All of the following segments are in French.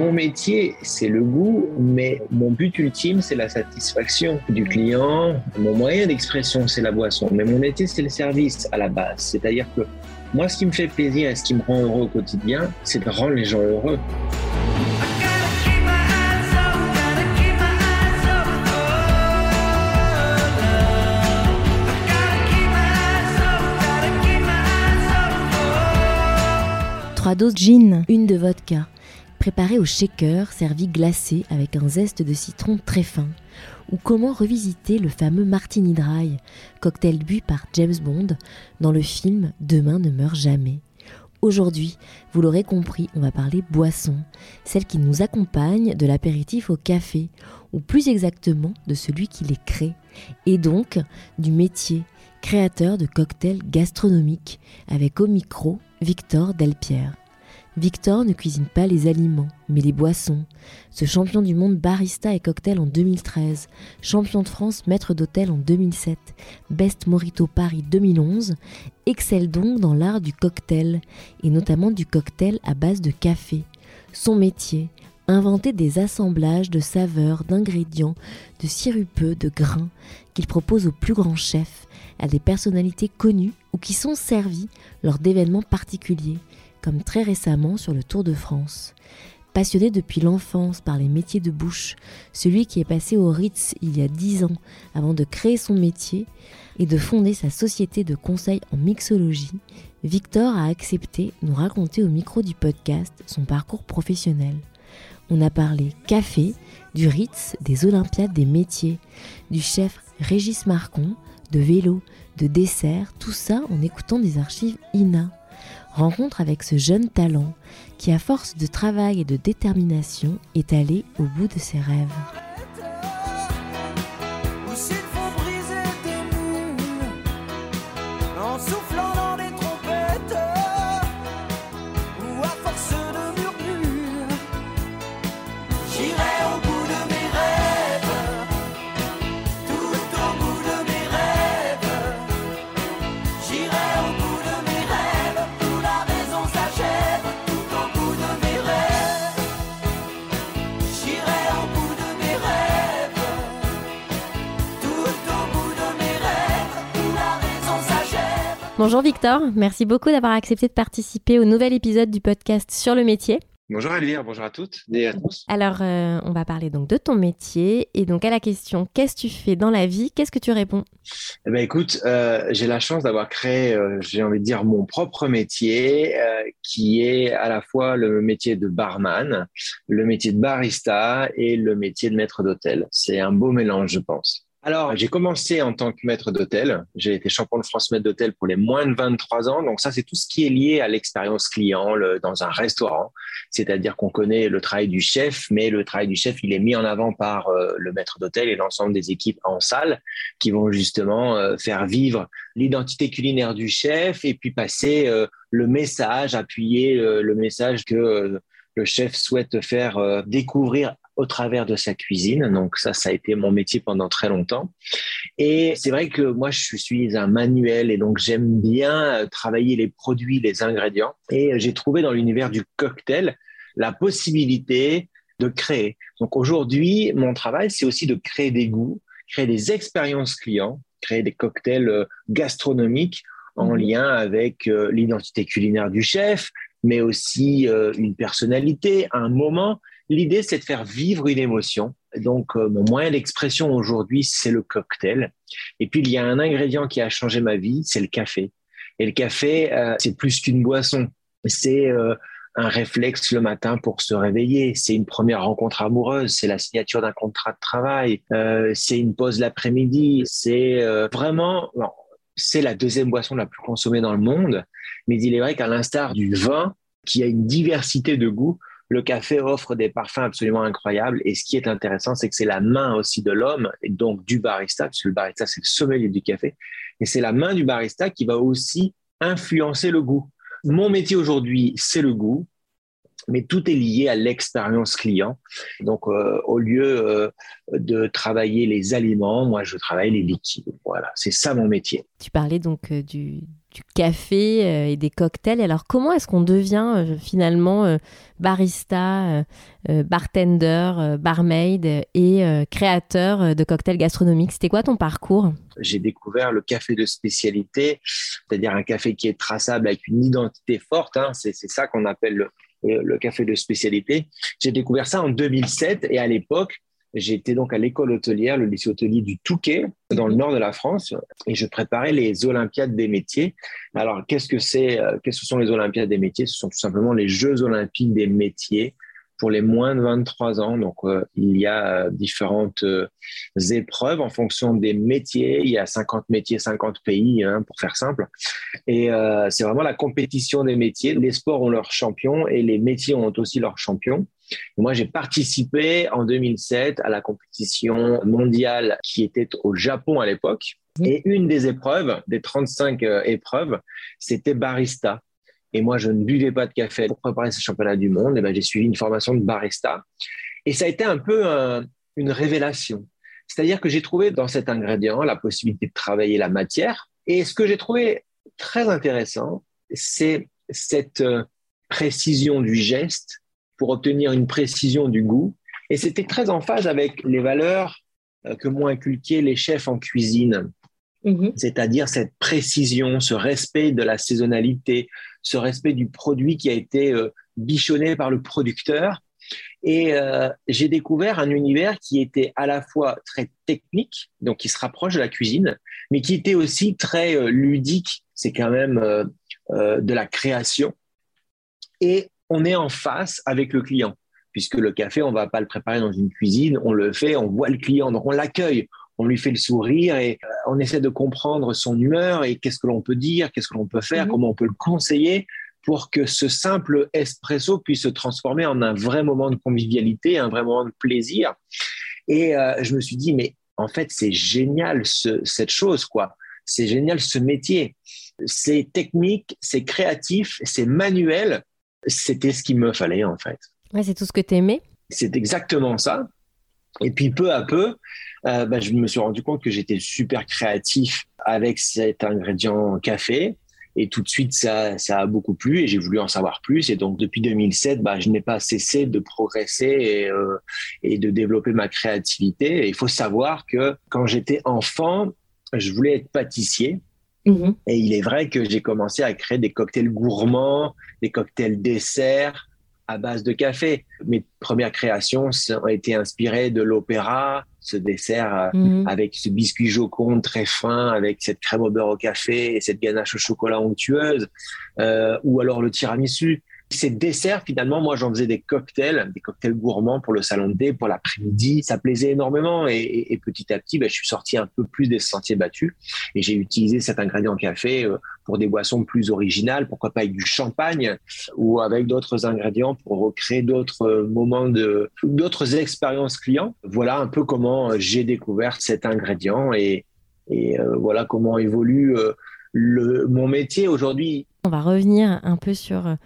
Mon métier, c'est le goût, mais mon but ultime, c'est la satisfaction du client. Mon moyen d'expression, c'est la boisson. Mais mon métier, c'est le service à la base. C'est-à-dire que moi, ce qui me fait plaisir et ce qui me rend heureux au quotidien, c'est de rendre les gens heureux. Trois doses gin, une de vodka, préparé au shaker, servi glacé avec un zeste de citron très fin. Ou comment revisiter le fameux Martini Dry, cocktail bu par James Bond dans le film Demain ne meurt jamais. Aujourd'hui, vous l'aurez compris, on va parler boisson, celle qui nous accompagne de l'apéritif au café, ou plus exactement de celui qui les crée, et donc du métier, créateur de cocktails gastronomiques, avec au micro Victor Delpierre. Victor ne cuisine pas les aliments, mais les boissons. Ce champion du monde barista et cocktail en 2013, champion de France maître d'hôtel en 2007, Best Morito Paris 2011, excelle donc dans l'art du cocktail, et notamment du cocktail à base de café. Son métier, inventer des assemblages de saveurs, d'ingrédients, de sirupeux, de grains qu'il propose aux plus grands chefs, à des personnalités connues ou qui sont servies lors d'événements particuliers comme très récemment sur le Tour de France. Passionné depuis l'enfance par les métiers de bouche, celui qui est passé au Ritz il y a dix ans avant de créer son métier et de fonder sa société de conseil en mixologie, Victor a accepté nous raconter au micro du podcast son parcours professionnel. On a parlé café, du Ritz, des Olympiades des métiers, du chef Régis Marcon, de vélo, de dessert, tout ça en écoutant des archives INA rencontre avec ce jeune talent qui, à force de travail et de détermination, est allé au bout de ses rêves. Bonjour Victor, merci beaucoup d'avoir accepté de participer au nouvel épisode du podcast sur le métier. Bonjour Elvire, bonjour à toutes et à tous. Alors, euh, on va parler donc de ton métier et donc à la question qu'est-ce que tu fais dans la vie? Qu'est-ce que tu réponds? Eh ben, écoute, euh, j'ai la chance d'avoir créé, euh, j'ai envie de dire, mon propre métier qui est à la fois le métier de barman, le métier de barista et le métier de maître d'hôtel. C'est un beau mélange, je pense. Alors, j'ai commencé en tant que maître d'hôtel. J'ai été champion de France maître d'hôtel pour les moins de 23 ans. Donc ça, c'est tout ce qui est lié à l'expérience client dans un restaurant. C'est-à-dire qu'on connaît le travail du chef, mais le travail du chef, il est mis en avant par euh, le maître d'hôtel et l'ensemble des équipes en salle qui vont justement euh, faire vivre l'identité culinaire du chef et puis passer euh, le message, appuyer le message que le chef souhaite faire découvrir au travers de sa cuisine. Donc ça, ça a été mon métier pendant très longtemps. Et c'est vrai que moi, je suis un manuel et donc j'aime bien travailler les produits, les ingrédients. Et j'ai trouvé dans l'univers du cocktail la possibilité de créer. Donc aujourd'hui, mon travail, c'est aussi de créer des goûts, créer des expériences clients, créer des cocktails gastronomiques en mhm. lien avec euh, l'identité culinaire du chef, mais aussi euh, une personnalité, un moment. L'idée, c'est de faire vivre une émotion. Donc, euh, mon moyen d'expression aujourd'hui, c'est le cocktail. Et puis, il y a un ingrédient qui a changé ma vie, c'est le café. Et le café, euh, c'est plus qu'une boisson. C'est euh, un réflexe le matin pour se réveiller. C'est une première rencontre amoureuse. C'est la signature d'un contrat de travail. c'est une pause l'après-midi. C'est vraiment, c'est la deuxième boisson la plus consommée dans le monde. Mais il est vrai qu'à l'instar du vin, qui a une diversité de goûts. Le café offre des parfums absolument incroyables. Et ce qui est intéressant, c'est que c'est la main aussi de l'homme, et donc du barista, parce le barista, c'est le sommelier du café. Et c'est la main du barista qui va aussi influencer le goût. Mon métier aujourd'hui, c'est le goût mais tout est lié à l'expérience client. Donc, euh, au lieu euh, de travailler les aliments, moi, je travaille les liquides. Voilà, c'est ça mon métier. Tu parlais donc euh, du, du café et des cocktails. Alors, comment est-ce qu'on devient finalement barista, bartender, barmaid et créateur de cocktails gastronomiques? C'était quoi ton parcours? J'ai découvert le café de spécialité, c'est-à-dire un café qui est traçable avec une identité forte. Hein. C'est ça qu'on appelle le le café de spécialité. J'ai découvert ça en 2007 et à l'époque, J'étais donc à l'école hôtelière, le lycée hôtelier du Touquet, dans le nord de la France, et je préparais les Olympiades des métiers. Alors, qu'est-ce que c'est euh, Qu'est-ce que sont les Olympiades des métiers? Ce sont tout simplement les Jeux olympiques des métiers pour les moins de 23 ans. Donc, euh, il y a euh, différentes euh, épreuves en fonction des métiers. Il y a 50 métiers, 50 pays, hein, pour faire simple. Et c'est vraiment la compétition des métiers. Les sports ont leurs champions et les métiers ont aussi leurs champions. Moi, j'ai participé en 2007 à la compétition mondiale qui était au Japon à l'époque. Et une des épreuves, des 35 épreuves, c'était barista. Et moi, je ne buvais pas de café pour préparer ce championnat du monde. Et ben, j'ai suivi une formation de barista. Et ça a été un peu une révélation. C'est-à-dire que j'ai trouvé dans cet ingrédient la possibilité de travailler la matière. Et ce que j'ai trouvé très intéressant, c'est cette euh, précision du geste pour obtenir une précision du goût. Et c'était très en phase avec les valeurs euh, que m'ont inculquées les chefs en cuisine. Mm-hmm. C'est-à-dire cette précision, ce respect de la saisonnalité, ce respect du produit qui a été euh, bichonné par le producteur. Et euh, j'ai découvert un univers qui était à la fois très technique, donc qui se rapproche de la cuisine, mais qui était aussi très euh, ludique. C'est quand même de la création. Et on est en face avec le client, puisque le café, on va pas le préparer dans une cuisine, on le fait, on voit le client, donc on l'accueille, on lui fait le sourire et euh, on essaie de comprendre son humeur et qu'est-ce que l'on peut dire, qu'est-ce que l'on peut faire, mhm. comment on peut le conseiller pour que ce simple espresso puisse se transformer en un vrai moment de convivialité, un vrai moment de plaisir. Et euh, je me suis dit, mais en fait, c'est génial cette chose, quoi. C'est génial ce métier. C'est technique, c'est créatif, c'est manuel. C'était ce qu'il me fallait, en fait. Ouais, c'est tout ce que tu aimais. C'est exactement ça. Et puis peu à peu, euh, bah, je me suis rendu compte que j'étais super créatif avec cet ingrédient café. Et tout de suite, ça, ça a beaucoup plu et j'ai voulu en savoir plus. Et donc, depuis 2007, bah, je n'ai pas cessé de progresser et, euh, et de développer ma créativité. Et il faut savoir que quand j'étais enfant, je voulais être pâtissier. Mm-hmm. Et il est vrai que j'ai commencé à créer des cocktails gourmands, des cocktails desserts, à base de café. Mes premières créations ont été inspirées de l'opéra, ce dessert euh, mhm. avec ce biscuit joconde très fin, avec cette crème au beurre au café et cette ganache au chocolat onctueuse, euh, ou alors le tiramisu. Ces desserts, finalement, moi, j'en faisais des cocktails, des cocktails gourmands pour le salon de thé, pour l'après-midi. Ça plaisait énormément. Et, petit à petit, ben, je suis sorti un peu plus des sentiers battus. Et j'ai utilisé cet ingrédient café euh, pour des boissons plus originales, pourquoi pas avec du champagne ou avec d'autres ingrédients pour recréer d'autres euh, moments de, d'autres expériences clients. Voilà un peu comment j'ai découvert cet ingrédient et, euh, voilà comment évolue le, mon métier aujourd'hui. On va revenir un peu sur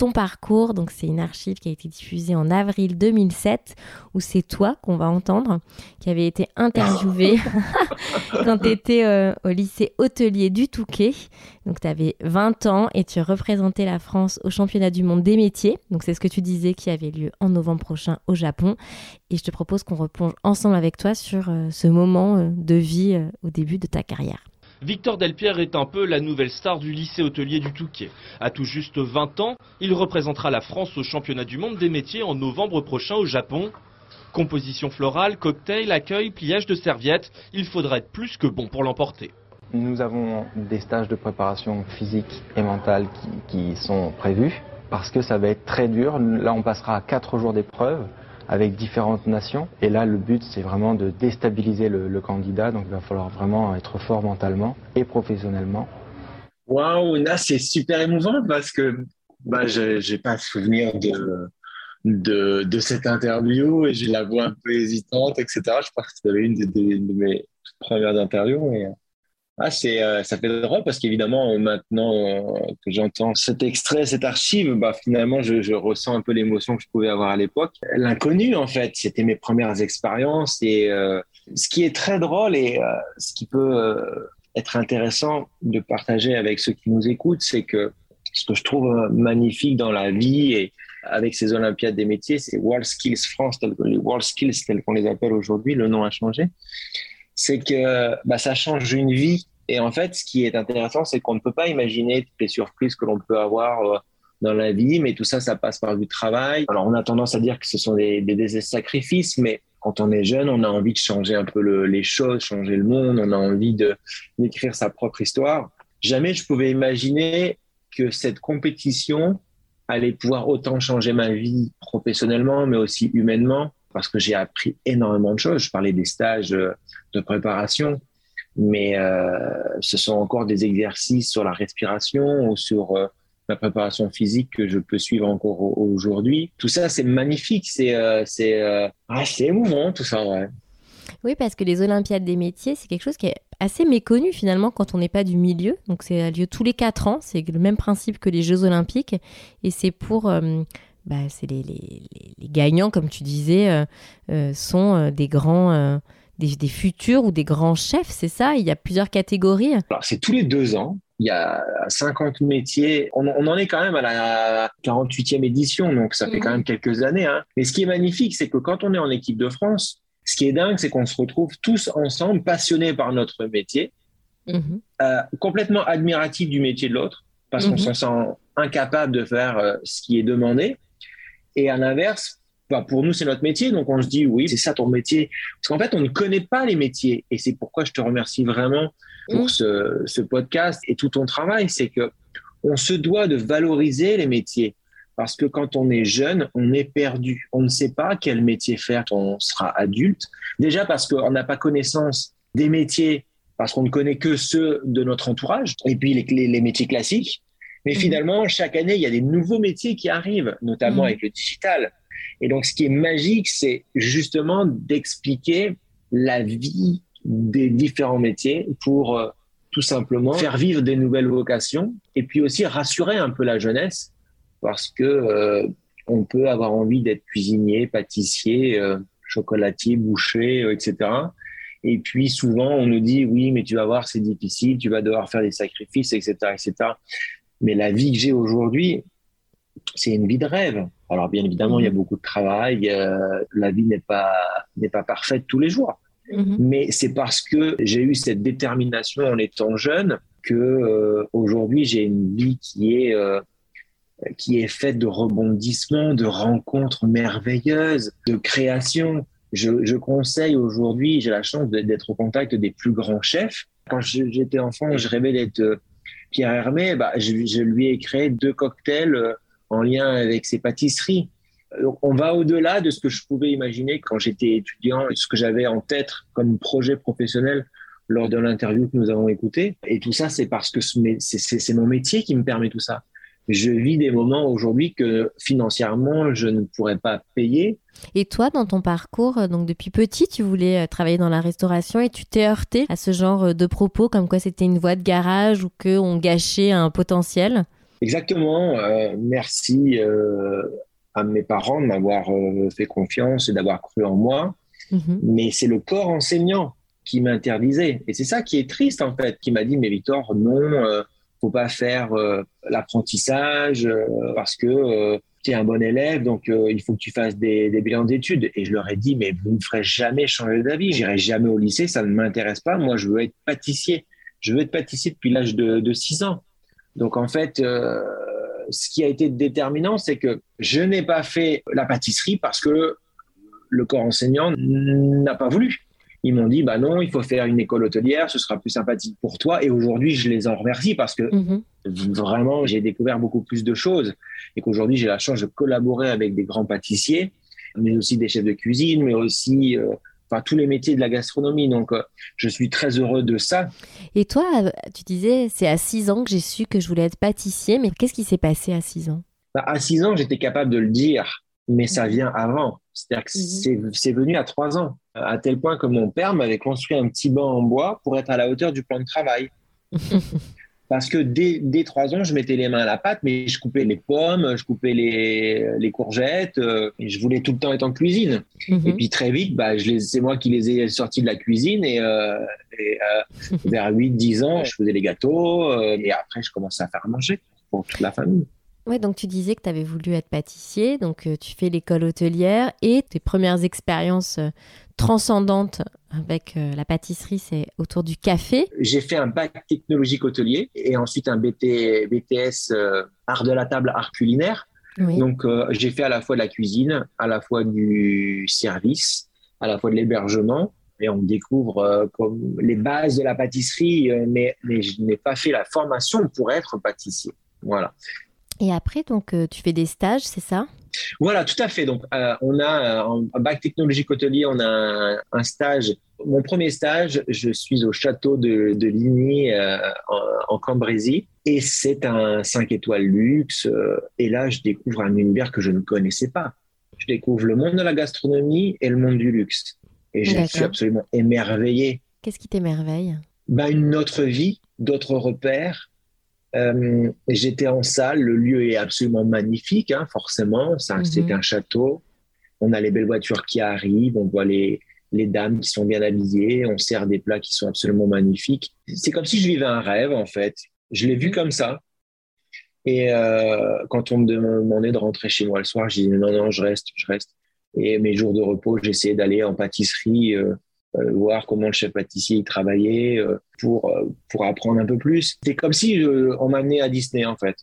ton parcours. Donc c'est une archive qui a été diffusée en avril 2007 où c'est toi qu'on va entendre qui avait été interviewé quand tu étais euh, au lycée hôtelier du Touquet. Donc tu avais 20 ans et tu représentais la France au championnat du monde des métiers. Donc c'est ce que tu disais qui avait lieu en novembre prochain au Japon. Et je te propose qu'on replonge ensemble avec toi sur euh, ce moment euh, de vie au début de ta carrière. Victor Delpierre est un peu la nouvelle star du lycée hôtelier du Touquet. À tout juste 20 ans, il représentera la France au championnat du monde des métiers en novembre prochain au Japon. Composition florale, cocktail, accueil, pliage de serviettes, il faudra être plus que bon pour l'emporter. Nous avons des stages de préparation physique et mentale qui, qui sont prévus parce que ça va être très dur. Là, on passera 4 jours d'épreuve avec différentes nations. Et là, le but, c'est vraiment de déstabiliser le, candidat. Donc, il va falloir vraiment être fort mentalement et professionnellement. Waouh, là, c'est super émouvant parce que bah, je n'ai pas souvenir de, de, de, cette interview et j'ai la voix un peu hésitante, etc. Je crois que c'était une de, mes premières interviews. Et, ah, c'est, euh, ça fait drôle parce qu'évidemment, maintenant euh, que j'entends cet extrait, cette archive, bah, finalement, je, ressens un peu l'émotion que je pouvais avoir à l'époque. L'inconnu, en fait, c'était mes premières expériences. Et euh, ce qui est très drôle et ce qui peut être intéressant de partager avec ceux qui nous écoutent, c'est que ce que je trouve magnifique dans la vie et avec ces Olympiades des métiers, c'est World Skills France, les World Skills tels qu'on les appelle aujourd'hui, le nom a changé. C'est que bah, ça change une vie. Et en fait, ce qui est intéressant, c'est qu'on ne peut pas imaginer toutes les surprises que l'on peut avoir euh, dans la vie, mais tout ça, ça passe par du travail. Alors, on a tendance à dire que ce sont des, des, sacrifices, mais quand on est jeune, on a envie de changer un peu le, les choses, changer le monde, on a envie d'écrire sa propre histoire. Jamais je pouvais imaginer que cette compétition allait pouvoir autant changer ma vie professionnellement, mais aussi humainement, parce que j'ai appris énormément de choses. Je parlais des stages de préparation, mais euh, ce sont encore des exercices sur la respiration ou sur euh, la préparation physique que je peux suivre encore aujourd'hui. Tout ça, c'est magnifique, c'est euh, c'est ah, émouvant tout ça. Ouais. Oui, parce que les Olympiades des métiers, c'est quelque chose qui est assez méconnu finalement quand on n'est pas du milieu. Donc c'est lieu tous les quatre ans, c'est le même principe que les Jeux Olympiques. Et c'est pour... Bah, c'est les, les, les, gagnants, comme tu disais, sont des grands... Des, des, futurs ou des grands chefs, c'est ça? Il y a plusieurs catégories? Alors, c'est tous les deux ans. Il y a 50 métiers. On, on, en est quand même à la 48e édition, donc ça fait mmh. quand même quelques années. Hein. Mais ce qui est magnifique, c'est que quand on est en équipe de France, ce qui est dingue, c'est qu'on se retrouve tous ensemble, passionnés par notre métier, mhm. euh, complètement admiratifs du métier de l'autre, parce qu'on mhm. se sent incapable de faire euh, ce qui est demandé. Et à l'inverse, bah, pour nous, c'est notre métier, donc on se dit, oui, c'est ça ton métier. Parce qu'en fait, on ne connaît pas les métiers. Et c'est pourquoi je te remercie vraiment pour mhm. ce, ce podcast et tout ton travail. C'est que on se doit de valoriser les métiers. Parce que quand on est jeune, on est perdu. On ne sait pas quel métier faire quand on sera adulte. Déjà parce qu'on n'a pas connaissance des métiers, parce qu'on ne connaît que ceux de notre entourage, et puis les, les, métiers classiques. Mais mhm. finalement, chaque année, il y a des nouveaux métiers qui arrivent, notamment mhm. avec le digital. Et donc, ce qui est magique, c'est justement d'expliquer la vie des différents métiers pour euh, tout simplement faire vivre des nouvelles vocations et puis aussi rassurer un peu la jeunesse parce que euh, on peut avoir envie d'être cuisinier, pâtissier, euh, chocolatier, boucher, etc. Et puis souvent on nous dit oui, mais tu vas voir, c'est difficile, tu vas devoir faire des sacrifices, etc., etc. Mais la vie que j'ai aujourd'hui, c'est une vie de rêve. Alors bien évidemment, il y a beaucoup de travail, la vie n'est pas n'est pas parfaite tous les jours. Mm-hmm. Mais c'est parce que j'ai eu cette détermination en étant jeune que aujourd'hui j'ai une vie qui est qui est faite de rebondissements, de rencontres merveilleuses, de créations. Je, je conseille aujourd'hui, j'ai la chance d'être au contact des plus grands chefs. Quand j'étais enfant, je rêvais d'être euh, Pierre Hermé. Bah, je, je, lui ai créé deux cocktails euh, en lien avec ses pâtisseries. On va au-delà de ce que je pouvais imaginer quand j'étais étudiant, ce que j'avais en tête comme projet professionnel lors de l'interview que nous avons écouté. Et tout ça, c'est parce que c'est mon métier qui me permet tout ça je vis des moments aujourd'hui que financièrement, je ne pourrais pas payer. Et toi, dans ton parcours, euh, donc depuis petit, tu voulais euh, travailler dans la restauration et tu t'es heurté à ce genre euh, de propos, comme quoi c'était une voie de garage ou qu'on gâchait un potentiel? Exactement. merci à mes parents de m'avoir fait confiance et d'avoir cru en moi. Mhm. Mais c'est le corps enseignant qui m'interdisait. Et c'est ça qui est triste, en fait, qui m'a dit, mais Victor, non faut pas faire euh, l'apprentissage euh, parce que euh, tu es un bon élève, donc il faut que tu fasses des, des bilans d'études. Et je leur ai dit, mais vous ne me ferez jamais changer d'avis. J'irai jamais au lycée, ça ne m'intéresse pas. Moi, je veux être pâtissier. Je veux être pâtissier depuis l'âge de, de 6 ans. Donc, en fait, ce qui a été déterminant, c'est que je n'ai pas fait la pâtisserie parce que le corps enseignant n'a pas voulu ils m'ont dit bah non, il faut faire une école hôtelière, ce sera plus sympathique pour toi. Et aujourd'hui, je les en remercie parce que mhm. vraiment, j'ai découvert beaucoup plus de choses et qu'aujourd'hui, j'ai la chance de collaborer avec des grands pâtissiers, mais aussi des chefs de cuisine, mais aussi euh, enfin tous les métiers de la gastronomie. Donc, euh, je suis très heureux de ça. Et toi, tu disais, c'est à 6 ans que j'ai su que je voulais être pâtissier, mais qu'est-ce qui s'est passé à 6 ans? Bah, à 6 ans, j'étais capable de le dire, mais ça vient avant. C'est-à-dire que mhm. c'est venu à 3 ans, à tel point que mon père m'avait construit un petit banc en bois pour être à la hauteur du plan de travail. Parce que dès, dès 3 ans, je mettais les mains à la pâte, mais je coupais les pommes, je coupais les, les courgettes, euh, et je voulais tout le temps être en cuisine. Mhm. Et puis très vite, bah, c'est moi qui les ai sortis de la cuisine, et, euh, euh, vers 8-10 ans, je faisais les gâteaux, et après, je commençais à faire manger pour toute la famille. Ouais, donc tu disais que tu avais voulu être pâtissier, donc tu fais l'école hôtelière et tes premières expériences transcendante avec euh, la pâtisserie, c'est autour du café. J'ai fait un bac technologique hôtelier et ensuite un BT, BTS euh, art de la table, art culinaire. Donc euh, j'ai fait à la fois de la cuisine, à la fois du service, à la fois de l'hébergement. Et on découvre comme les bases de la pâtisserie, mais, mais je n'ai pas fait la formation pour être pâtissier. Voilà. Et après, donc, tu fais des stages, c'est ça? Voilà, tout à fait. Donc, euh, on a en bac technologique hôtelier, on a un, stage. Mon premier stage, je suis au château de, de Ligny euh, en, Cambrésie et c'est un 5 étoiles luxe. Euh, et là, je découvre un univers que je ne connaissais pas. Je découvre le monde de la gastronomie et le monde du luxe. Et je suis absolument émerveillé. Qu'est-ce qui t'émerveille? Ben, Une autre vie, d'autres repères, euh, j'étais en salle, le lieu est absolument magnifique, hein, forcément. Mhm. C'est un château. On a les belles voitures qui arrivent, on voit les, les dames qui sont bien habillées, on sert des plats qui sont absolument magnifiques. C'est comme si je vivais un rêve, en fait. Je l'ai vu mhm. comme ça. Et euh, quand on me demandait de rentrer chez moi le soir, je disais non, non, je reste, je reste. Et mes jours de repos, j'essayais d'aller en pâtisserie, euh, euh, voir comment le chef pâtissier travaillait euh, pour, euh, pour apprendre un peu plus. C'est comme si on m'amenait à Disney en fait.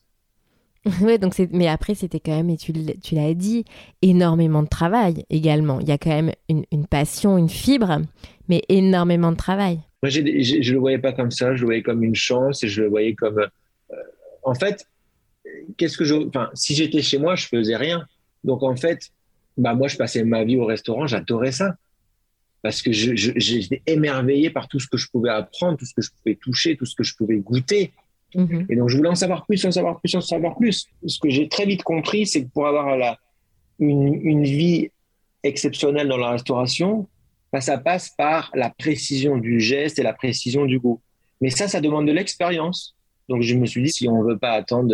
Ouais, donc mais après, c'était quand même, et tu, l'as dit, énormément de travail également. Il y a quand même une, une passion, une fibre, mais énormément de travail. Moi, je ne le voyais pas comme ça, je le voyais comme une chance et je le voyais comme. en fait, qu'est-ce que je. Enfin, si j'étais chez moi, je faisais rien. Donc, en fait, bah, moi, je passais ma vie au restaurant, j'adorais ça parce que j'étais émerveillé par tout ce que je pouvais apprendre, tout ce que je pouvais toucher, tout ce que je pouvais goûter. Mhm. Et donc, je voulais en savoir plus, en savoir plus, en savoir plus. Ce que j'ai très vite compris, c'est que pour avoir la, une, une, vie exceptionnelle dans la restauration, bah, ça passe par la précision du geste et la précision du goût. Mais ça, ça demande de l'expérience. Donc, je me suis dit, si on ne veut pas attendre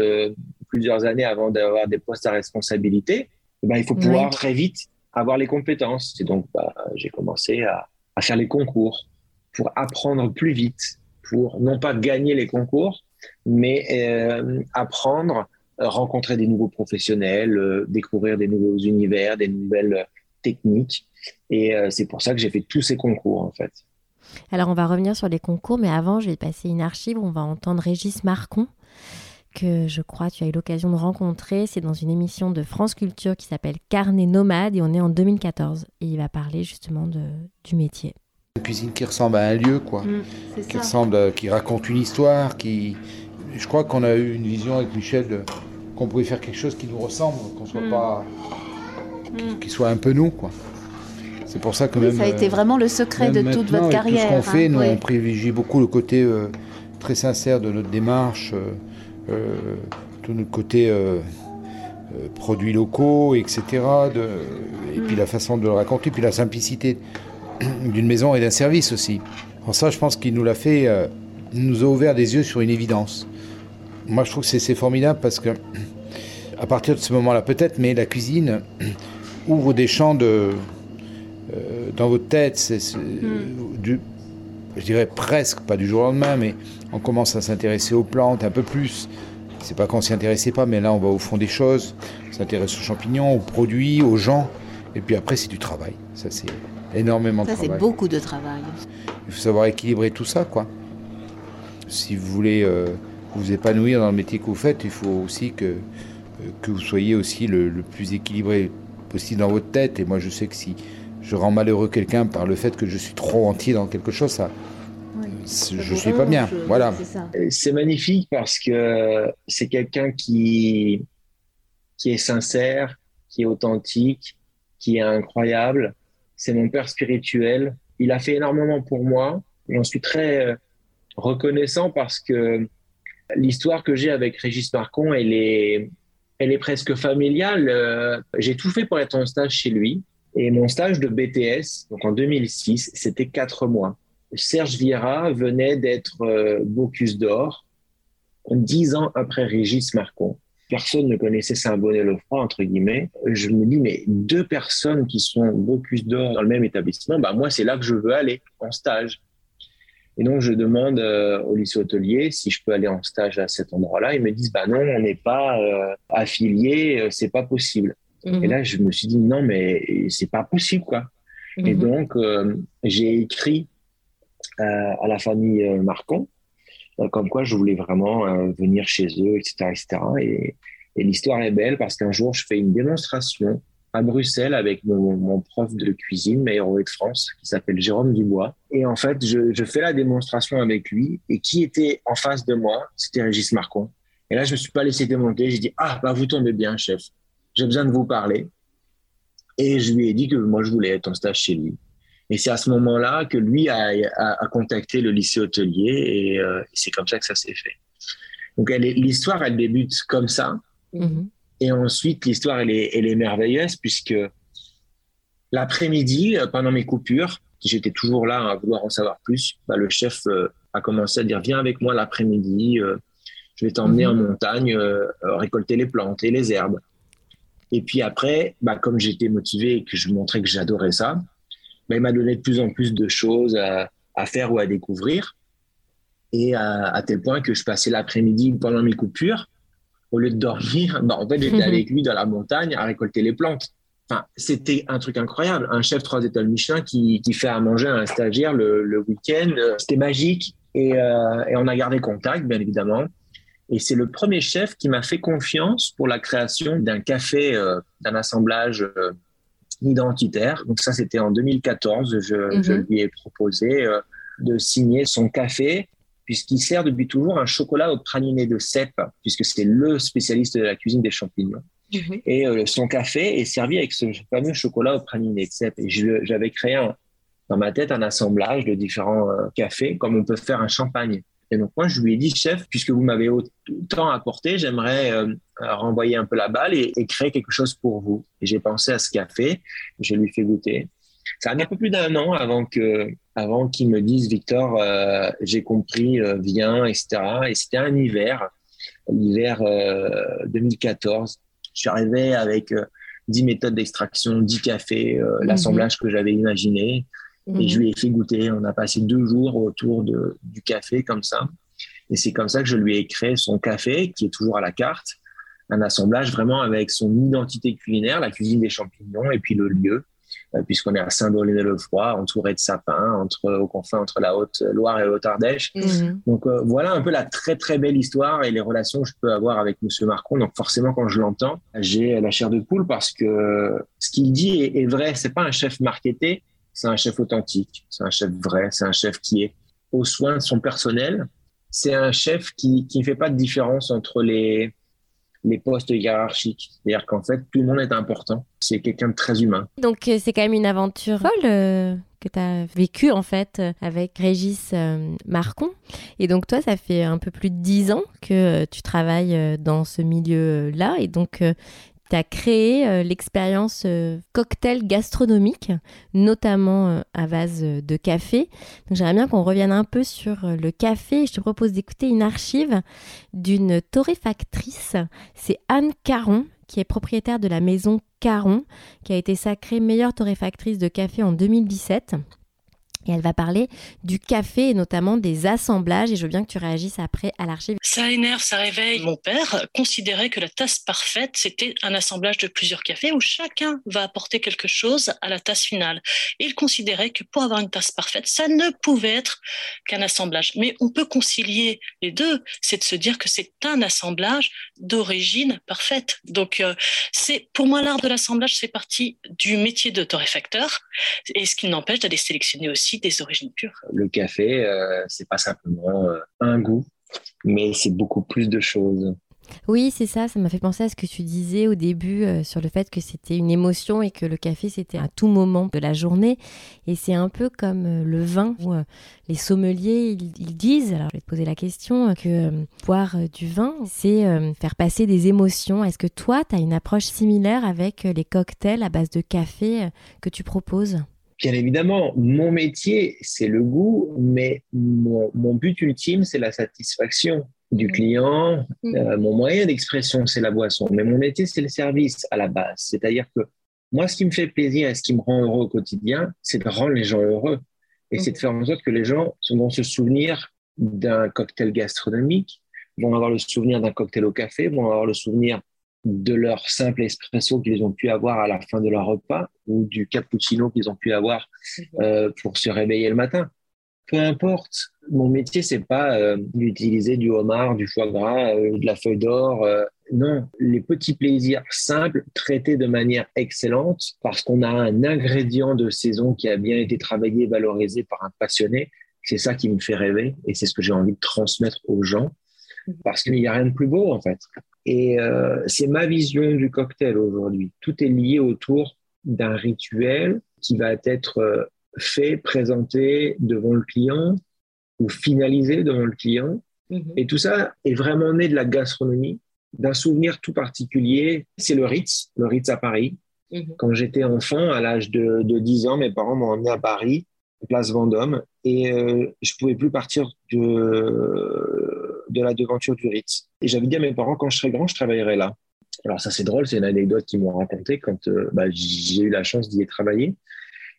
plusieurs années avant d'avoir des postes à responsabilité, ben, il faut pouvoir très vite avoir les compétences. Et donc, bah, j'ai commencé à, faire les concours pour apprendre plus vite, pour non pas gagner les concours, mais euh, apprendre, euh, rencontrer des nouveaux professionnels, euh, découvrir des nouveaux univers, des nouvelles techniques. Et c'est pour ça que j'ai fait tous ces concours, en fait. Alors, on va revenir sur les concours, mais avant, je vais passer une archive où on va entendre Régis Marcon que je crois tu as eu l'occasion de rencontrer. C'est dans une émission de France Culture qui s'appelle Carnet Nomade et on est en 2014. Et il va parler justement de, du métier. Une cuisine qui ressemble à un lieu, quoi. Mm, qui ressemble, qui raconte une histoire, qui. Je crois qu'on a eu une vision avec Michel qu'on pouvait faire quelque chose qui nous ressemble, qu'on soit mm. pas, mm. qui, soit un peu nous, quoi. C'est pour ça que même. Ça a été vraiment le secret de toute votre carrière. Tout ce qu'on fait, hein, nous on privilégie beaucoup le côté euh, très sincère de notre démarche. Euh, euh, tout notre côté euh, euh, produits locaux, etc. De, et puis la façon de le raconter, puis la simplicité d'une maison et d'un service aussi. En ça, je pense qu'il nous l'a fait, nous a ouvert des yeux sur une évidence. Moi, je trouve que c'est formidable parce que, à partir de ce moment-là, peut-être, mais la cuisine ouvre des champs de, dans votre tête. C'est, hmm. Je dirais presque, pas du jour au lendemain, mais on commence à s'intéresser aux plantes un peu plus. C'est pas qu'on s'y intéressait pas, mais là on va au fond des choses, on s'intéresse aux champignons, aux produits, aux gens, et puis après c'est du travail. Ça c'est énormément de travail. Ça c'est beaucoup de travail. Il faut savoir équilibrer tout ça, quoi. Si vous voulez euh, vous épanouir dans le métier que vous faites, il faut aussi que, euh, que vous soyez aussi le, le, plus équilibré possible dans votre tête. Et moi je sais que si je rends malheureux quelqu'un par le fait que je suis trop entier dans quelque chose, ça, je suis pas bien. Voilà. C'est magnifique parce que c'est quelqu'un qui, qui est sincère, qui est authentique, qui est incroyable. C'est mon père spirituel. Il a fait énormément pour moi. J'en suis très euh, reconnaissant parce que l'histoire que j'ai avec Régis Marcon, elle est, elle est presque familiale. Euh, j'ai tout fait pour être en stage chez lui. Et mon stage de BTS, donc en 2006, c'était quatre mois. Serge Vieira venait d'être euh, Bocuse d'Or, dix ans après Régis Marcon. Personne ne connaissait Saint-Bonnet-le-Froid, entre guillemets. Je me dis, mais deux personnes qui sont Bocuse d'Or dans le même établissement, bah moi, c'est là que je veux aller, en stage. Et donc, je demande euh, au lycée hôtelier si je peux aller en stage à cet endroit-là. Ils me disent, bah non, on n'est pas euh, affilié, euh, c'est pas possible. Mhm. Et là, je me suis dit, non, mais c'est pas possible, quoi. Et Mhm. donc, euh, j'ai écrit euh, à la famille euh, Marcon, euh, comme quoi je voulais vraiment venir chez eux, etc. etc. Et, et l'histoire est belle parce qu'un jour, je fais une démonstration à Bruxelles avec mon, mon prof de cuisine, ouvrier de France, qui s'appelle Jérôme Dubois. Et en fait, je, je fais la démonstration avec lui. Et qui était en face de moi C'était Régis Marcon. Et là, je me suis pas laissé démonter. J'ai dit, ah, bah, vous tombez bien, chef. J'ai besoin de vous parler. Et je lui ai dit que moi, je voulais être en stage chez lui. Et c'est à ce moment-là que lui a, a, a contacté le lycée hôtelier et, euh, c'est comme ça que ça s'est fait. Donc l'histoire, elle débute comme ça. Mhm. Et ensuite, l'histoire, elle est, elle est merveilleuse puisque l'après-midi, euh, pendant mes coupures, j'étais toujours là à vouloir en savoir plus, bah, le chef euh, a commencé à dire Viens avec moi l'après-midi, euh, je vais t'emmener en montagne euh, récolter les plantes et les herbes. Et puis après, bah, comme j'étais motivé et que je montrais que j'adorais ça, bah, il m'a donné de plus en plus de choses à, faire ou à découvrir. Et à, tel point que je passais l'après-midi pendant mes coupures, au lieu de dormir, bah, en fait, j'étais avec lui dans la montagne à récolter les plantes. Enfin, c'était un truc incroyable. Un chef trois étoiles Michelin qui, fait à manger à un stagiaire le, week-end. euh, C'était magique. Euh, et on a gardé contact, bien évidemment. Et c'est le premier chef qui m'a fait confiance pour la création d'un café, euh, d'un assemblage euh, identitaire. Donc ça, c'était en 2014. Je, Mhm. je lui ai proposé euh, de signer son café puisqu'il sert depuis toujours un chocolat au praliné de cèpe, puisque c'est le spécialiste de la cuisine des champignons. Et euh, son café est servi avec ce fameux chocolat au praliné de cèpe. Et j'avais créé un- dans ma tête un assemblage de différents cafés, comme on peut faire un champagne. Et donc moi, je lui ai dit, chef, puisque vous m'avez autant apporté, j'aimerais euh, renvoyer un peu la balle et, et créer quelque chose pour vous. Et j'ai pensé à ce café, je lui fais goûter. Ça a mis un peu plus d'un an avant que, avant qu'il me dise, Victor, euh, j'ai compris, euh, viens, etc. Et c'était un hiver, l'hiver euh, 2014. Je suis arrivé avec euh, 10 méthodes d'extraction, 10 cafés, Mhm. l'assemblage que j'avais imaginé. Et je lui ai fait goûter. On a passé deux jours autour de, du café comme ça. Et c'est comme ça que je lui ai créé son café, qui est toujours à la carte. Un assemblage vraiment avec son identité culinaire, la cuisine des champignons et puis le lieu, euh, puisqu'on est à Saint-Dolé-le-Froid, entouré de sapins, entre, aux confins entre la Haute-Loire et la Haute-Ardèche. Mhm. Donc euh, voilà un peu la très très belle histoire et les relations que je peux avoir avec Monsieur Marcon. Donc forcément quand je l'entends, j'ai la chair de poule parce que ce qu'il dit est, est vrai. C'est pas un chef marketé, c'est un chef authentique, c'est un chef vrai, c'est un chef qui est au soin de son personnel. C'est un chef qui qui ne fait pas de différence entre les les postes hiérarchiques. C'est-à-dire qu'en fait tout le monde est important. C'est quelqu'un de très humain. Donc euh, c'est quand même une aventure folle euh, que tu as vécue en fait euh, avec Régis Marcon. Et donc toi, ça fait un peu plus de dix ans que tu travailles dans ce milieu-là. Et donc tu créé euh, l'expérience euh, cocktail gastronomique, notamment euh, à base de café. J'aimerais bien qu'on revienne un peu sur le café. Je te propose d'écouter une archive d'une torréfactrice. C'est Anne Caron qui est propriétaire de la maison Caron, qui a été sacrée meilleure torréfactrice de café en 2017. Et elle va parler du café et notamment des assemblages. Et je veux bien que tu réagisses après à l'archive. Ça énerve, ça réveille. Mon père considérait que la tasse parfaite, c'était un assemblage de plusieurs cafés où chacun va apporter quelque chose à la tasse finale. Il considérait que pour avoir une tasse parfaite, ça ne pouvait être qu'un assemblage. Mais on peut concilier les deux. C'est de se dire que c'est un assemblage d'origine parfaite. Donc, euh, c'est pour moi l'art de l'assemblage, c'est partie du métier de torréfacteur. Et ce qui n'empêche d'aller sélectionner aussi des origines pures. Le café, euh, c'est pas simplement euh, un goût, mais c'est beaucoup plus de choses. Oui, c'est ça, ça m'a fait penser à ce que tu disais au début euh, sur le fait que c'était une émotion et que le café c'était à tout moment de la journée. Et c'est un peu comme euh, le vin où euh, les sommeliers ils, disent, alors je vais te poser la question, que boire du vin c'est faire passer des émotions. Est-ce que toi tu as une approche similaire avec les cocktails à base de café que tu proposes? Bien évidemment, mon métier, c'est le goût, mais mon but ultime, c'est la satisfaction du client. Mm. Euh, mon moyen d'expression, c'est la boisson. Mais mon métier, c'est le service à la base. C'est-à-dire que moi, ce qui me fait plaisir et ce qui me rend heureux au quotidien, c'est de rendre les gens heureux. Et c'est de faire en sorte que les gens vont se souvenir d'un cocktail gastronomique, vont avoir le souvenir d'un cocktail au café, vont avoir le souvenir de leur simple espresso qu'ils ont pu avoir à la fin de leur repas ou du cappuccino qu'ils ont pu avoir euh, pour se réveiller le matin peu importe. Mon métier, c'est pas euh, d'utiliser du homard, du foie gras, euh, de la feuille d'or. Euh, non, les petits plaisirs simples, traités de manière excellente, parce qu'on a un ingrédient de saison qui a bien été travaillé, valorisé par un passionné. C'est ça qui me fait rêver et c'est ce que j'ai envie de transmettre aux gens, parce qu'il n'y a rien de plus beau en fait. Et c'est ma vision du cocktail aujourd'hui. Tout est lié autour d'un rituel qui va être fait, présenté devant le client ou finalisé devant le client. Mhm. Et tout ça est vraiment né de la gastronomie, d'un souvenir tout particulier. C'est le Ritz, le Ritz à Paris. Mhm. Quand j'étais enfant, à l'âge de, de, 10 ans, mes parents m'ont emmené à Paris, place Vendôme, et euh, je pouvais plus partir de, de la devanture du Ritz. Et j'avais dit à mes parents, quand je serai grand, je travaillerai là. Alors ça c'est drôle, c'est une anecdote qu'ils m'ont racontée quand euh, bah, j'ai eu la chance d'y travailler.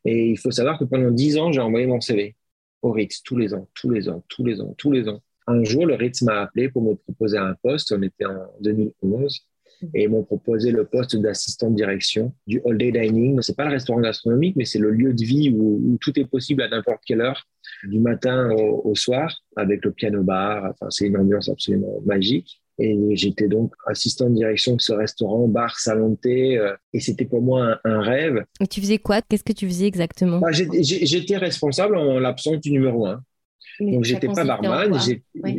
Et il faut savoir que pendant dix ans, j'ai envoyé mon CV au Ritz tous les ans, tous les ans, tous les ans, tous les ans. Un jour, le Ritz m'a appelé pour me proposer un poste. On était en 2011 et ils m'ont proposé le poste d'assistant de direction du All Day Dining. C'est pas le restaurant gastronomique, mais c'est le lieu de vie où, tout est possible à n'importe quelle heure, du matin au, soir, avec le piano bar. Enfin, c'est une ambiance absolument magique. Et j'étais donc assistant de direction de ce restaurant, bar, salon de thé. Euh, et c'était pour moi un, rêve. Et tu faisais quoi? Qu'est-ce que tu faisais exactement? Bah, J'étais responsable en l'absence du numéro un. Donc j'étais pas barman,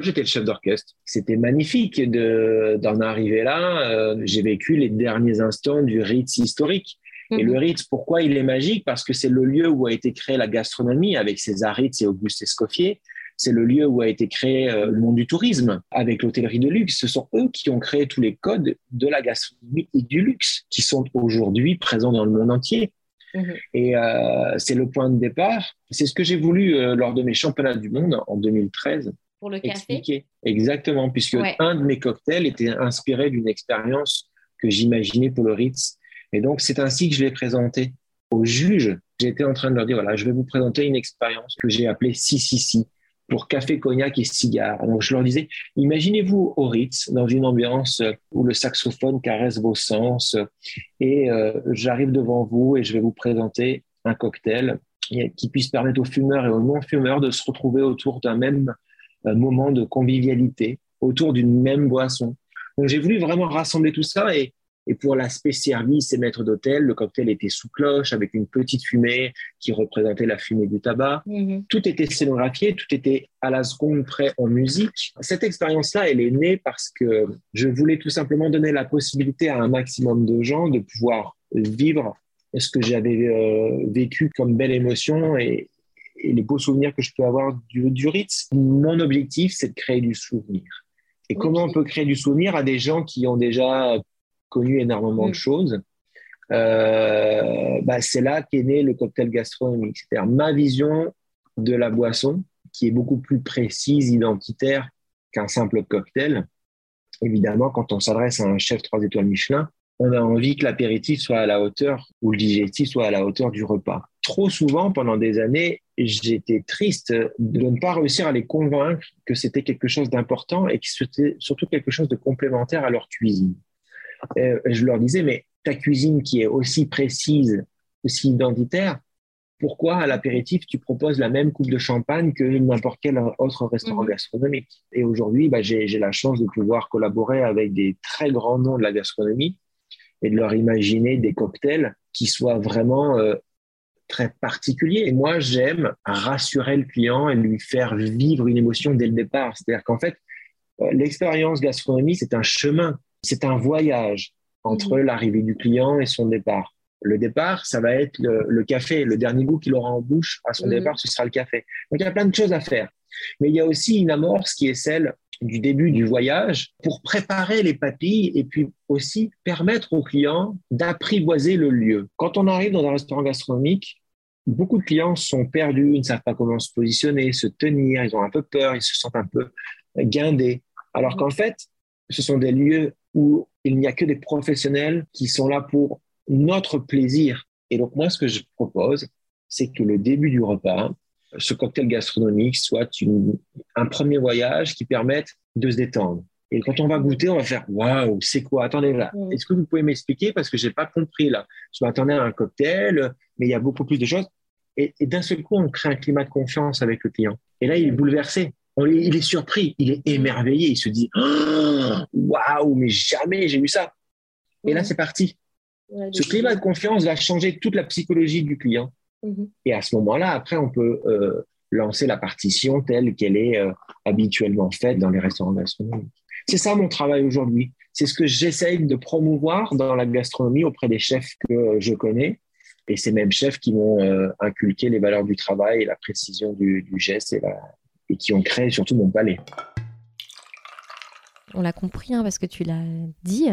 j'étais le chef d'orchestre. C'était magnifique d'en arriver là. Euh, j'ai vécu les derniers instants du Ritz historique. Et le mhm. Ritz, pourquoi il est magique? Parce que c'est le lieu où a été créée la gastronomie avec César Ritz et Auguste Escoffier. C'est le lieu où a été créé euh, le monde du tourisme avec l'hôtellerie de luxe. Ce sont eux qui ont créé tous les codes de la gastronomie et du luxe qui sont aujourd'hui présents dans le monde entier. Mhm. Et euh, c'est le point de départ. C'est ce que j'ai voulu euh, lors de mes championnats du monde en 2013. Pour le café? Exactement, puisque un de mes cocktails était inspiré d'une expérience que j'imaginais pour le Ritz. Et donc, c'est ainsi que je l'ai présenté aux juges. J'étais en train de leur dire, voilà, je vais vous présenter une expérience que j'ai appelée si pour café, cognac et cigare. Donc je leur disais, imaginez-vous au Ritz, dans une ambiance où le saxophone caresse vos sens, et euh, j'arrive devant vous et je vais vous présenter un cocktail qui puisse permettre aux fumeurs et aux non-fumeurs de se retrouver autour d'un même euh, moment de convivialité, autour d'une même boisson. Donc j'ai voulu vraiment rassembler tout ça et et pour l'aspect service et maître d'hôtel, le cocktail était sous cloche avec une petite fumée qui représentait la fumée du tabac. Mhm. Tout était scénographié, tout était à la seconde près en musique. Cette expérience-là, elle est née parce que je voulais tout simplement donner la possibilité à un maximum de gens de pouvoir vivre ce que j'avais euh, vécu comme belle émotion et, les beaux souvenirs que je peux avoir du, du Ritz. Mon objectif, c'est de créer du souvenir. Et comment on peut créer du souvenir à des gens qui ont déjà connu énormément de mm. choses. Euh, bah, c'est là qu'est né le cocktail gastronomique. C'est-à-dire ma vision de la boisson, qui est beaucoup plus précise, identitaire qu'un simple cocktail. Évidemment, quand on s'adresse à un chef trois étoiles Michelin, on a envie que l'apéritif soit à la hauteur ou le digestif soit à la hauteur du repas. Trop souvent, pendant des années, j'étais triste de ne pas réussir à les convaincre que c'était quelque chose d'important et que c'était surtout quelque chose de complémentaire à leur cuisine. Euh, je leur disais, mais ta cuisine qui est aussi précise, aussi identitaire, pourquoi à l'apéritif tu proposes la même coupe de champagne que n'importe quel autre restaurant mhm. gastronomique? Et aujourd'hui, bah, j'ai la chance de pouvoir collaborer avec des très grands noms de la gastronomie et de leur imaginer des cocktails qui soient vraiment euh, très particuliers. Et moi, j'aime rassurer le client et lui faire vivre une émotion dès le départ. C'est-à-dire qu'en fait, Euh, l'expérience gastronomique, c'est un chemin, c'est un voyage entre Mhm. l'arrivée du client et son départ. Le départ, ça va être le, le café. Le dernier goût qu'il aura en bouche à son Mhm. départ, ce sera le café. Donc, il y a plein de choses à faire. Mais il y a aussi une amorce qui est celle du début du voyage pour préparer les papilles et puis aussi permettre aux clients d'apprivoiser le lieu. Quand on arrive dans un restaurant gastronomique, beaucoup de clients sont perdus, ils ne savent pas comment se positionner, se tenir, ils ont un peu peur, ils se sentent un peu guindés. Alors qu'en fait, ce sont des lieux où il n'y a que des professionnels qui sont là pour notre plaisir. Et donc moi, ce que je propose, c'est que le début du repas, ce cocktail gastronomique soit une- un premier voyage qui permette de se détendre. Et quand on va goûter, on va faire waouh, c'est quoi? Attendez là, est-ce que vous pouvez m'expliquer? Parce que j'ai pas compris là. Je m'attendais à un cocktail, mais il y a beaucoup plus de choses. Et, et d'un seul coup, on crée un climat de confiance avec le client. Et là, il est bouleversé. Est- il est surpris, il est émerveillé. Il se dit Oh, waouh, mais jamais j'ai vu ça. Et là, c'est parti. Ce climat de confiance va changer toute la psychologie du client. Et à ce moment-là, après, on peut euh, lancer la partition telle qu'elle est euh, habituellement faite dans les restaurants gastronomiques. C'est ça mon travail aujourd'hui. C'est ce que j'essaye de promouvoir dans la gastronomie auprès des chefs que euh, je connais. Et ces mêmes chefs qui m'ont euh, inculqué les valeurs du travail et la précision du, du geste et, la- et qui ont créé surtout mon palais. On l'a compris hein, parce que tu l'as dit,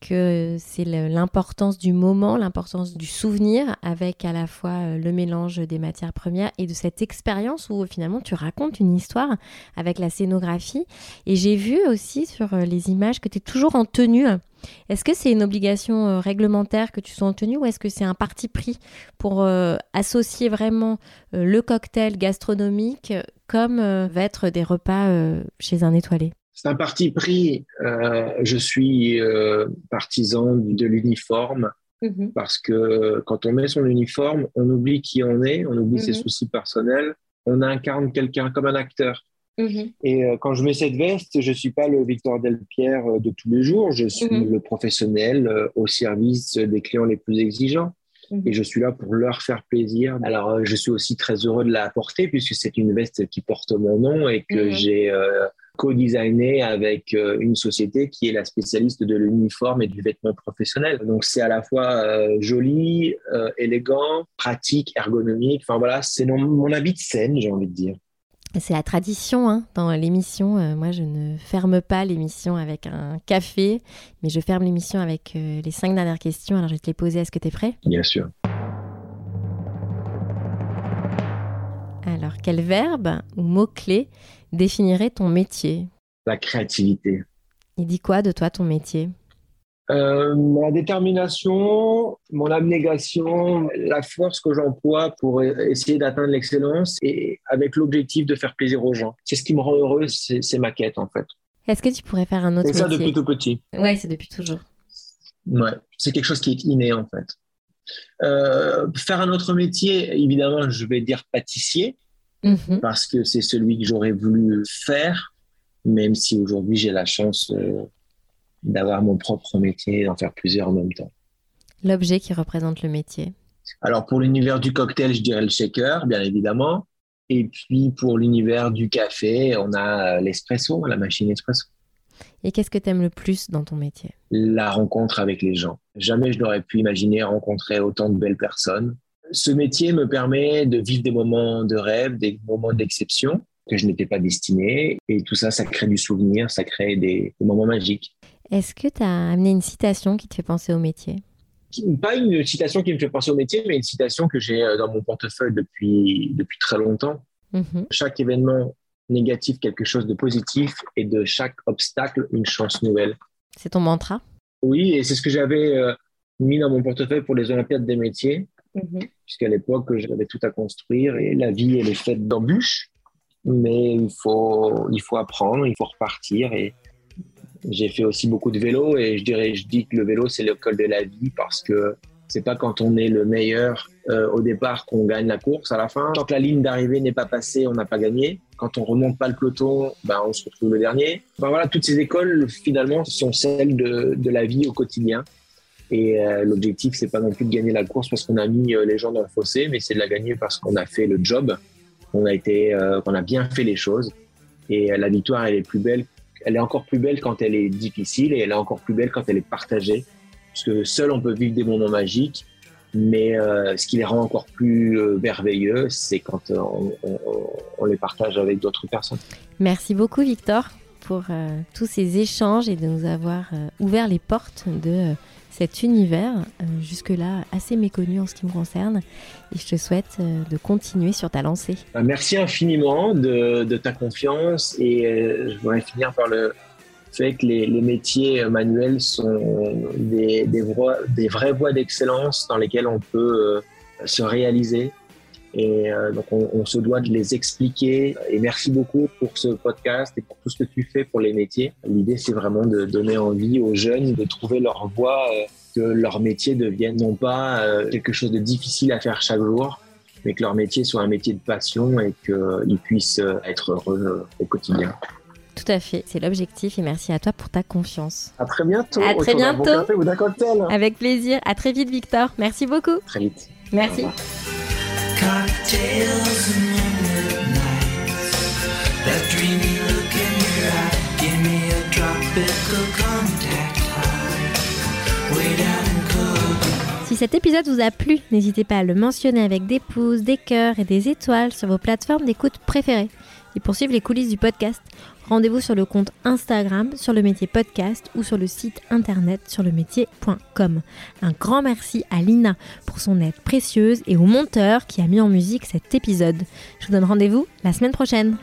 que c'est l'importance du moment, l'importance du souvenir avec à la fois euh, le mélange des matières premières et de cette expérience où finalement tu racontes une histoire avec la scénographie. Et j'ai vu aussi sur euh, les images que tu es toujours en tenue. Est-ce que c'est une obligation euh, réglementaire que tu sois en tenue ou est-ce que c'est un parti pris pour associer vraiment le cocktail gastronomique comme euh, va être des repas euh, chez un étoilé C'est un parti pris. Euh, je suis euh, partisan de l'uniforme parce que quand on met son uniforme, on oublie qui on est, on oublie ses Mhm. soucis personnels, on incarne quelqu'un comme un acteur. Et euh, quand je mets cette veste, je suis pas le Victor Delpierre de tous les jours, je suis le professionnel euh, au service des clients les plus exigeants. Mhm. Et je suis là pour leur faire plaisir. Alors, euh, je suis aussi très heureux de la porter puisque c'est une veste qui porte mon nom et que Mhm. j'ai euh, co-designé avec euh, une société qui est la spécialiste de l'uniforme et du vêtement professionnel. Donc, c'est à la fois euh, joli, élégant, pratique, ergonomique. Enfin, voilà, c'est mon, mon habit de scène, j'ai envie de dire. C'est la tradition hein, dans l'émission. Euh, moi, je ne ferme pas l'émission avec un café, mais je ferme l'émission avec euh, les cinq dernières questions. Alors, je vais te les poser. Est-ce que tu es prêt? Bien sûr. Alors, quel verbe ou mot-clé définirait ton métier? La créativité. Il dit quoi de toi, ton métier? Euh, ma détermination, mon abnégation, la force que j'emploie pour e- essayer d'atteindre l'excellence et avec l'objectif de faire plaisir aux gens. C'est ce qui me rend heureux, c'est c'est ma quête en fait. Est-ce que tu pourrais faire un autre Et ça métier? depuis tout petit. Ouais, c'est depuis toujours. Ouais, c'est quelque chose qui est inné en fait. Euh, faire un autre métier, évidemment, je vais dire pâtissier Mhm. parce que c'est celui que j'aurais voulu faire, même si aujourd'hui j'ai la chance euh, d'avoir mon propre métier et d'en faire plusieurs en même temps. L'objet qui représente le métier. Alors pour l'univers du cocktail, je dirais le shaker, bien évidemment. Et puis pour l'univers du café, on a euh, l'espresso, la machine espresso. Et qu'est-ce que tu aimes le plus dans ton métier? La rencontre avec les gens. Jamais je n'aurais pu imaginer rencontrer autant de belles personnes. Ce métier me permet de vivre des moments de rêve, des moments d'exception que je n'étais pas destiné. Et tout ça, ça crée du souvenir, ça crée des, des moments magiques. Est-ce que tu as amené une citation qui te fait penser au métier? Pas une citation qui me fait penser au métier, mais une citation que j'ai euh, dans mon portefeuille depuis, depuis très longtemps. Mhm. chaque événement négatif quelque chose de positif et de chaque obstacle une chance nouvelle. C'est ton mantra? Oui, et c'est ce que j'avais euh, mis dans mon portefeuille pour les Olympiades des métiers, puisqu'à l'époque j'avais tout à construire et la vie elle est faite d'embûches, mais il faut il faut apprendre, il faut repartir et j'ai fait aussi beaucoup de vélo et je dirais je dis que le vélo c'est l'école de la vie parce que c'est pas quand on est le meilleur euh, au départ qu'on gagne la course à la fin. Tant que la ligne d'arrivée n'est pas passée, on n'a pas gagné. Quand on remonte pas le peloton, ben, on se retrouve le dernier. Enfin, voilà, toutes ces écoles, finalement, sont celles de, de la vie au quotidien. Et euh, l'objectif, c'est pas non plus de gagner la course parce qu'on a mis euh, les gens dans le fossé, mais c'est de la gagner parce qu'on a fait le job, qu'on a été, euh, qu'on a bien fait les choses. Et euh, la victoire, elle est plus belle elle est encore plus belle quand elle est difficile et elle est encore plus belle quand elle est partagée. Parce que seul on peut vivre des moments magiques, mais euh, ce qui les rend encore plus euh, merveilleux, c'est quand euh, on, les partage avec d'autres personnes. Merci beaucoup Victor pour tous ces échanges et de nous avoir ouvert les portes de cet univers jusque-là assez méconnu en ce qui me concerne. Et je te souhaite de continuer sur ta lancée. Merci infiniment de, ta confiance et je voudrais finir par le, fait que les, métiers manuels sont des, vraies voies d'excellence dans lesquelles on peut euh, se réaliser. Et euh, donc, on, on, se doit de les expliquer. Et merci beaucoup pour ce podcast et pour tout ce que tu fais pour les métiers. L'idée, c'est vraiment de donner envie aux jeunes de trouver leur voie, euh, que leur métier devienne non pas euh, quelque chose de difficile à faire chaque jour, mais que leur métier soit un métier de passion et qu'ils puissent être heureux au quotidien. Tout à fait, c'est l'objectif et merci à toi pour ta confiance. À très bientôt. À très bientôt. Café ou cocktail. Avec plaisir. À très vite, Victor. Merci beaucoup. Très vite. Merci. Si cet épisode vous a plu, n'hésitez pas à le mentionner avec des pouces, des cœurs et des étoiles sur vos plateformes d'écoute préférées. Et pour suivre les coulisses du podcast, rendez-vous sur le compte Instagram sur le métier podcast ou sur le site internet sur le métier.com. Un grand merci à Lina pour son aide précieuse et au monteur qui a mis en musique cet épisode. Je vous donne rendez-vous la semaine prochaine.